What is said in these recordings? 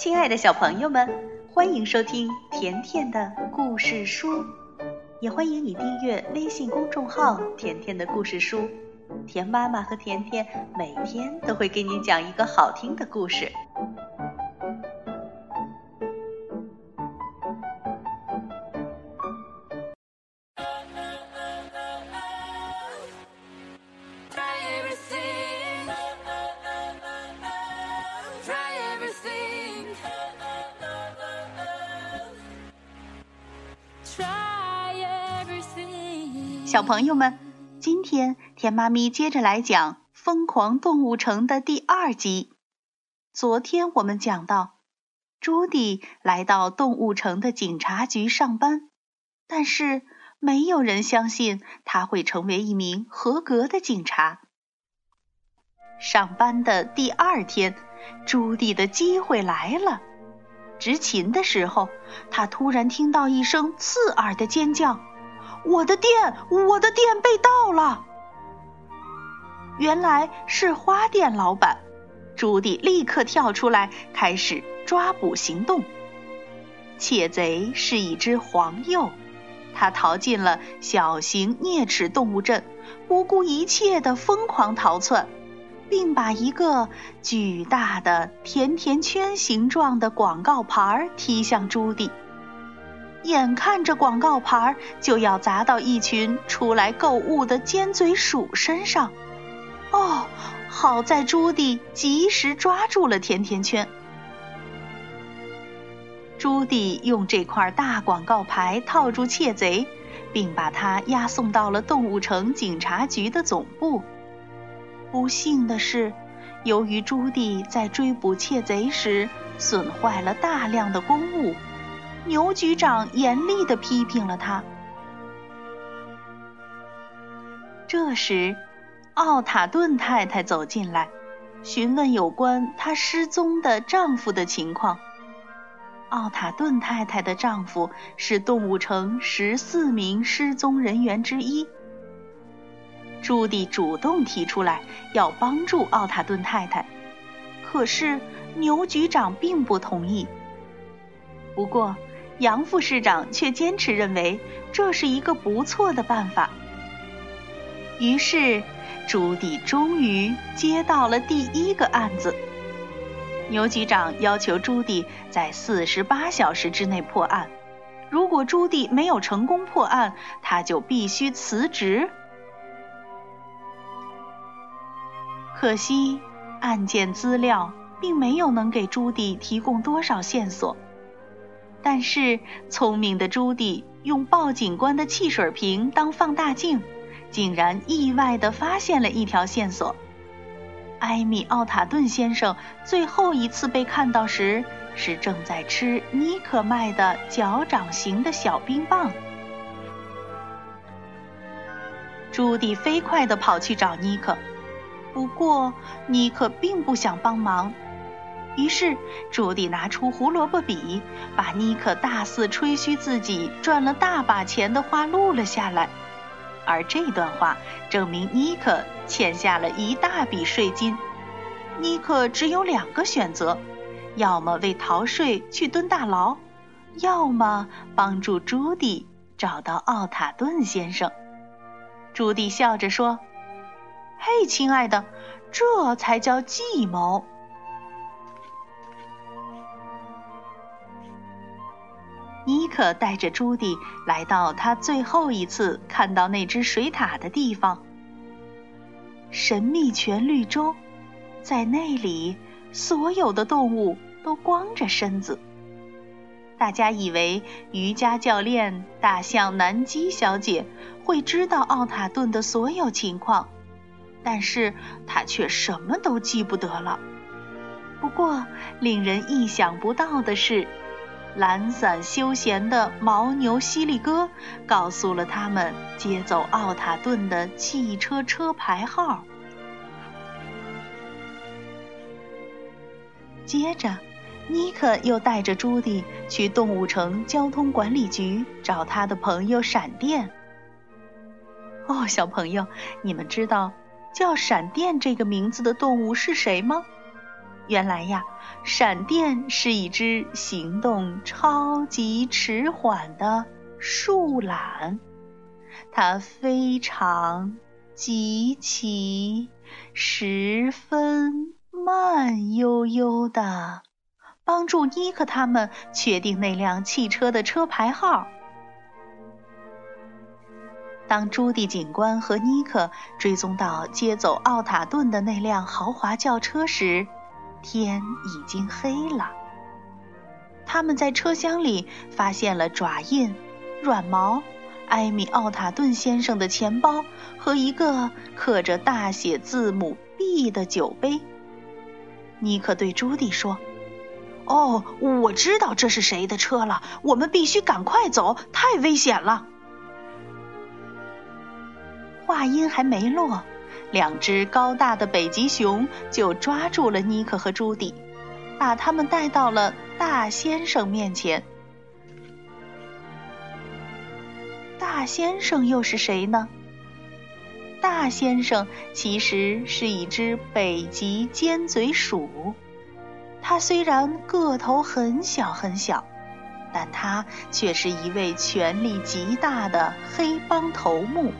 亲爱的小朋友们，欢迎收听甜甜的故事书，也欢迎你订阅微信公众号“甜甜的故事书”。甜妈妈和甜甜每天都会给你讲一个好听的故事。小朋友们，今天甜妈咪接着来讲《疯狂动物城》的第二集。昨天我们讲到，朱迪来到动物城的警察局上班，但是没有人相信他会成为一名合格的警察。上班的第二天，朱迪的机会来了。执勤的时候，他突然听到一声刺耳的尖叫。我的店，我的店被盗了！原来是花店老板。朱迪立刻跳出来，开始抓捕行动。窃贼是一只黄鼬，他逃进了小型啮齿动物镇，不顾一切的疯狂逃窜，并把一个巨大的甜甜圈形状的广告牌踢向朱迪。眼看着广告牌就要砸到一群出来购物的尖嘴鼠身上，哦，好在朱迪及时抓住了甜甜圈。朱迪用这块大广告牌套住窃贼，并把他押送到了动物城警察局的总部。不幸的是，由于朱迪在追捕窃贼时损坏了大量的公物。牛局长严厉地批评了他。这时，奥塔顿太太走进来，询问有关她失踪的丈夫的情况。奥塔顿太太的丈夫是动物城十四名失踪人员之一。朱迪主动提出来要帮助奥塔顿太太，可是牛局长并不同意。不过，杨副市长却坚持认为这是一个不错的办法。于是，朱迪终于接到了第一个案子。牛局长要求朱迪在四十八小时之内破案，如果朱迪没有成功破案，他就必须辞职。可惜，案件资料并没有能给朱迪提供多少线索。但是，聪明的朱迪用报警官的汽水瓶当放大镜，竟然意外地发现了一条线索：埃米·奥塔顿先生最后一次被看到时，是正在吃尼克卖的脚掌形的小冰棒。朱迪飞快地跑去找尼克，不过尼克并不想帮忙。于是，朱迪拿出胡萝卜笔，把妮可大肆吹嘘自己赚了大把钱的话录了下来。而这段话证明妮可欠下了一大笔税金。妮可只有两个选择：要么为逃税去蹲大牢，要么帮助朱迪找到奥塔顿先生。朱迪笑着说：“嘿，亲爱的，这才叫计谋。”可带着朱迪来到他最后一次看到那只水獭的地方——神秘泉绿洲。在那里，所有的动物都光着身子。大家以为瑜伽教练大象南基小姐会知道奥塔顿的所有情况，但是她却什么都记不得了。不过，令人意想不到的是。懒散休闲的牦牛犀利哥告诉了他们接走奥塔顿的汽车车牌号。接着，尼克又带着朱迪去动物城交通管理局找他的朋友闪电。哦，小朋友，你们知道叫闪电这个名字的动物是谁吗？原来呀，闪电是一只行动超级迟缓的树懒，它非常极其十分慢悠悠的帮助尼克他们确定那辆汽车的车牌号。当朱迪警官和尼克追踪到接走奥塔顿的那辆豪华轿车时，天已经黑了。他们在车厢里发现了爪印、软毛、埃米·奥塔顿先生的钱包和一个刻着大写字母 B 的酒杯。尼克对朱迪说：“哦，我知道这是谁的车了。我们必须赶快走，太危险了。”话音还没落。两只高大的北极熊就抓住了尼克和朱迪，把他们带到了大先生面前。大先生又是谁呢？大先生其实是一只北极尖嘴鼠，它虽然个头很小很小，但它却是一位权力极大的黑帮头目。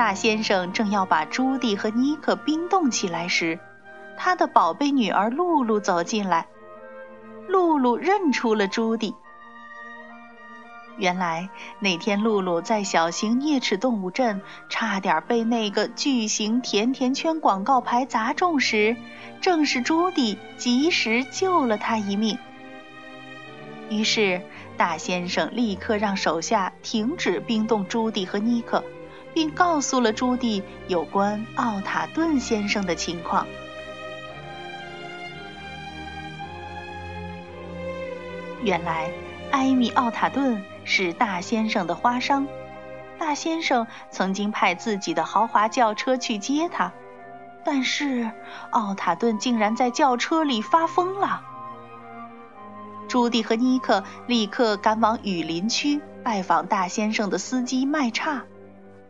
大先生正要把朱迪和尼克冰冻起来时，他的宝贝女儿露露走进来。露露认出了朱迪。原来那天露露在小型啮齿动物镇差点被那个巨型甜甜圈广告牌砸中时，正是朱迪及时救了她一命。于是大先生立刻让手下停止冰冻朱迪和尼克。并告诉了朱迪有关奥塔顿先生的情况。原来，埃米·奥塔顿是大先生的花商，大先生曾经派自己的豪华轿车去接他，但是奥塔顿竟然在轿车里发疯了。朱迪和尼克立刻赶往雨林区拜访大先生的司机麦叉。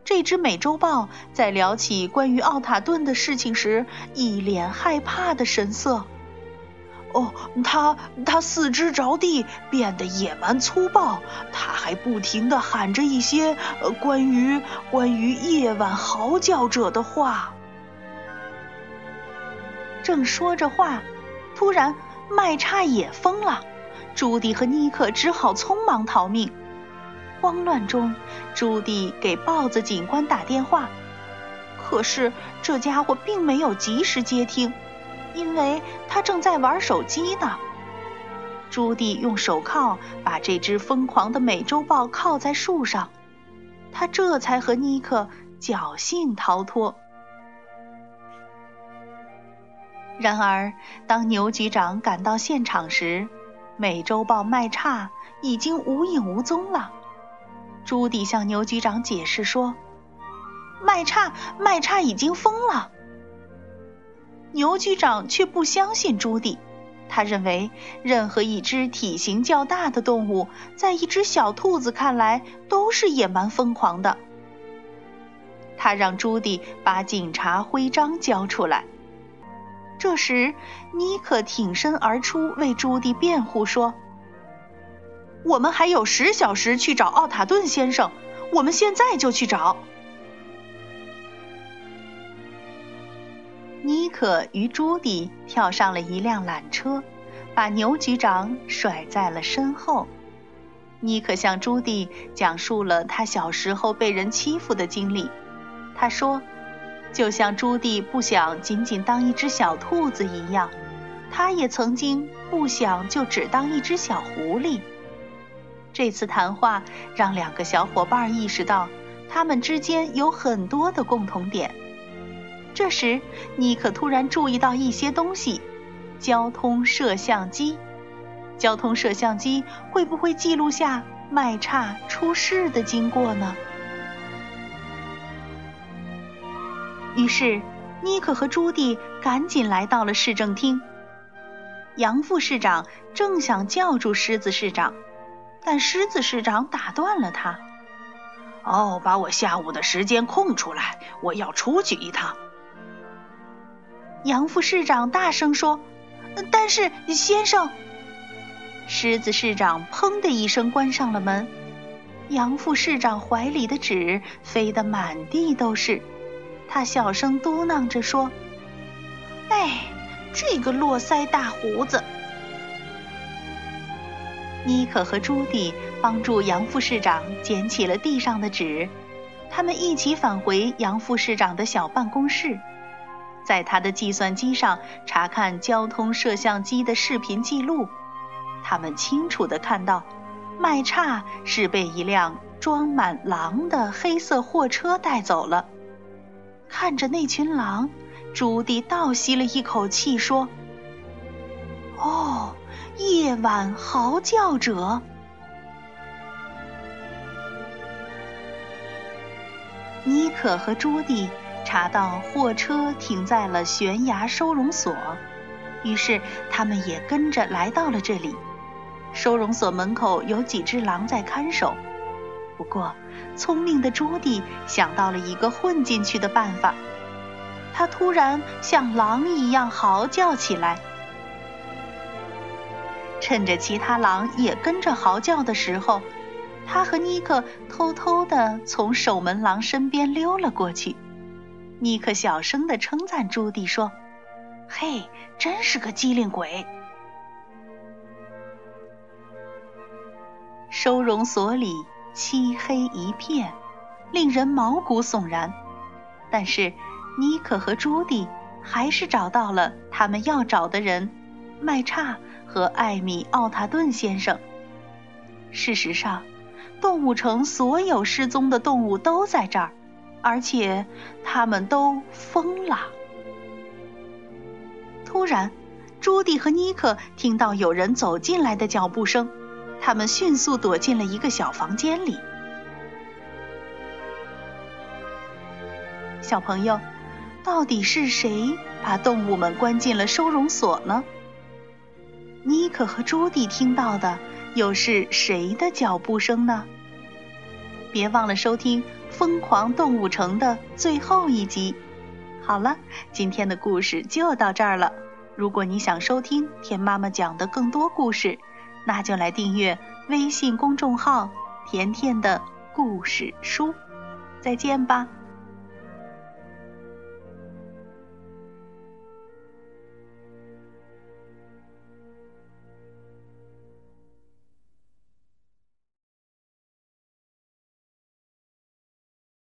这只美洲豹在聊起关于奥塔顿的事情时，一脸害怕的神色。哦，它它四肢着地，变得野蛮粗暴，它还不停地喊着一些关于关于夜晚嚎叫者的话。正说着话，突然麦叉也疯了，朱迪和尼克只好匆忙逃命。慌乱中，朱迪给豹子警官打电话，可是这家伙并没有及时接听，因为他正在玩手机呢。朱迪用手铐把这只疯狂的美洲豹铐在树上，他这才和尼克侥幸逃脱。然而，当牛局长赶到现场时，美洲豹麦叉已经无影无踪了。朱迪向牛局长解释说：“麦叉，麦叉已经疯了。”牛局长却不相信朱迪，他认为任何一只体型较大的动物，在一只小兔子看来都是野蛮疯狂的。他让朱迪把警察徽章交出来。这时，尼克挺身而出，为朱迪辩护说。我们还有十小时去找奥塔顿先生，我们现在就去找。尼克与朱迪跳上了一辆缆车，把牛局长甩在了身后。尼克向朱迪讲述了他小时候被人欺负的经历。他说，就像朱迪不想仅仅当一只小兔子一样，他也曾经不想就只当一只小狐狸。这次谈话让两个小伙伴意识到，他们之间有很多的共同点。这时，尼克突然注意到一些东西：交通摄像机。交通摄像机会不会记录下麦叉出事的经过呢？于是，尼克和朱迪赶紧来到了市政厅。杨副市长正想叫住狮子市长。但狮子市长打断了他。哦，把我下午的时间空出来，我要出去一趟。杨副市长大声说：“但是，先生。”狮子市长砰的一声关上了门，杨副市长怀里的纸飞得满地都是，他小声嘟囔着说：“哎，这个络腮大胡子。”妮可和朱迪帮助杨副市长捡起了地上的纸，他们一起返回杨副市长的小办公室，在他的计算机上查看交通摄像机的视频记录。他们清楚地看到，麦叉是被一辆装满狼的黑色货车带走了。看着那群狼，朱迪倒吸了一口气，说：“哦。”夜晚嚎叫者，妮可和朱迪查到货车停在了悬崖收容所，于是他们也跟着来到了这里。收容所门口有几只狼在看守，不过聪明的朱迪想到了一个混进去的办法，他突然像狼一样嚎叫起来。趁着其他狼也跟着嚎叫的时候，他和尼克偷偷地从守门狼身边溜了过去。尼克小声地称赞朱迪说：“嘿，真是个机灵鬼。”收容所里漆黑一片，令人毛骨悚然。但是，尼克和朱迪还是找到了他们要找的人——麦叉。和艾米·奥塔顿先生。事实上，动物城所有失踪的动物都在这儿，而且他们都疯了。突然，朱迪和尼克听到有人走进来的脚步声，他们迅速躲进了一个小房间里。小朋友，到底是谁把动物们关进了收容所呢？妮可和朱迪听到的又是谁的脚步声呢？别忘了收听《疯狂动物城》的最后一集。好了，今天的故事就到这儿了。如果你想收听田妈妈讲的更多故事，那就来订阅微信公众号“甜甜的故事书”。再见吧。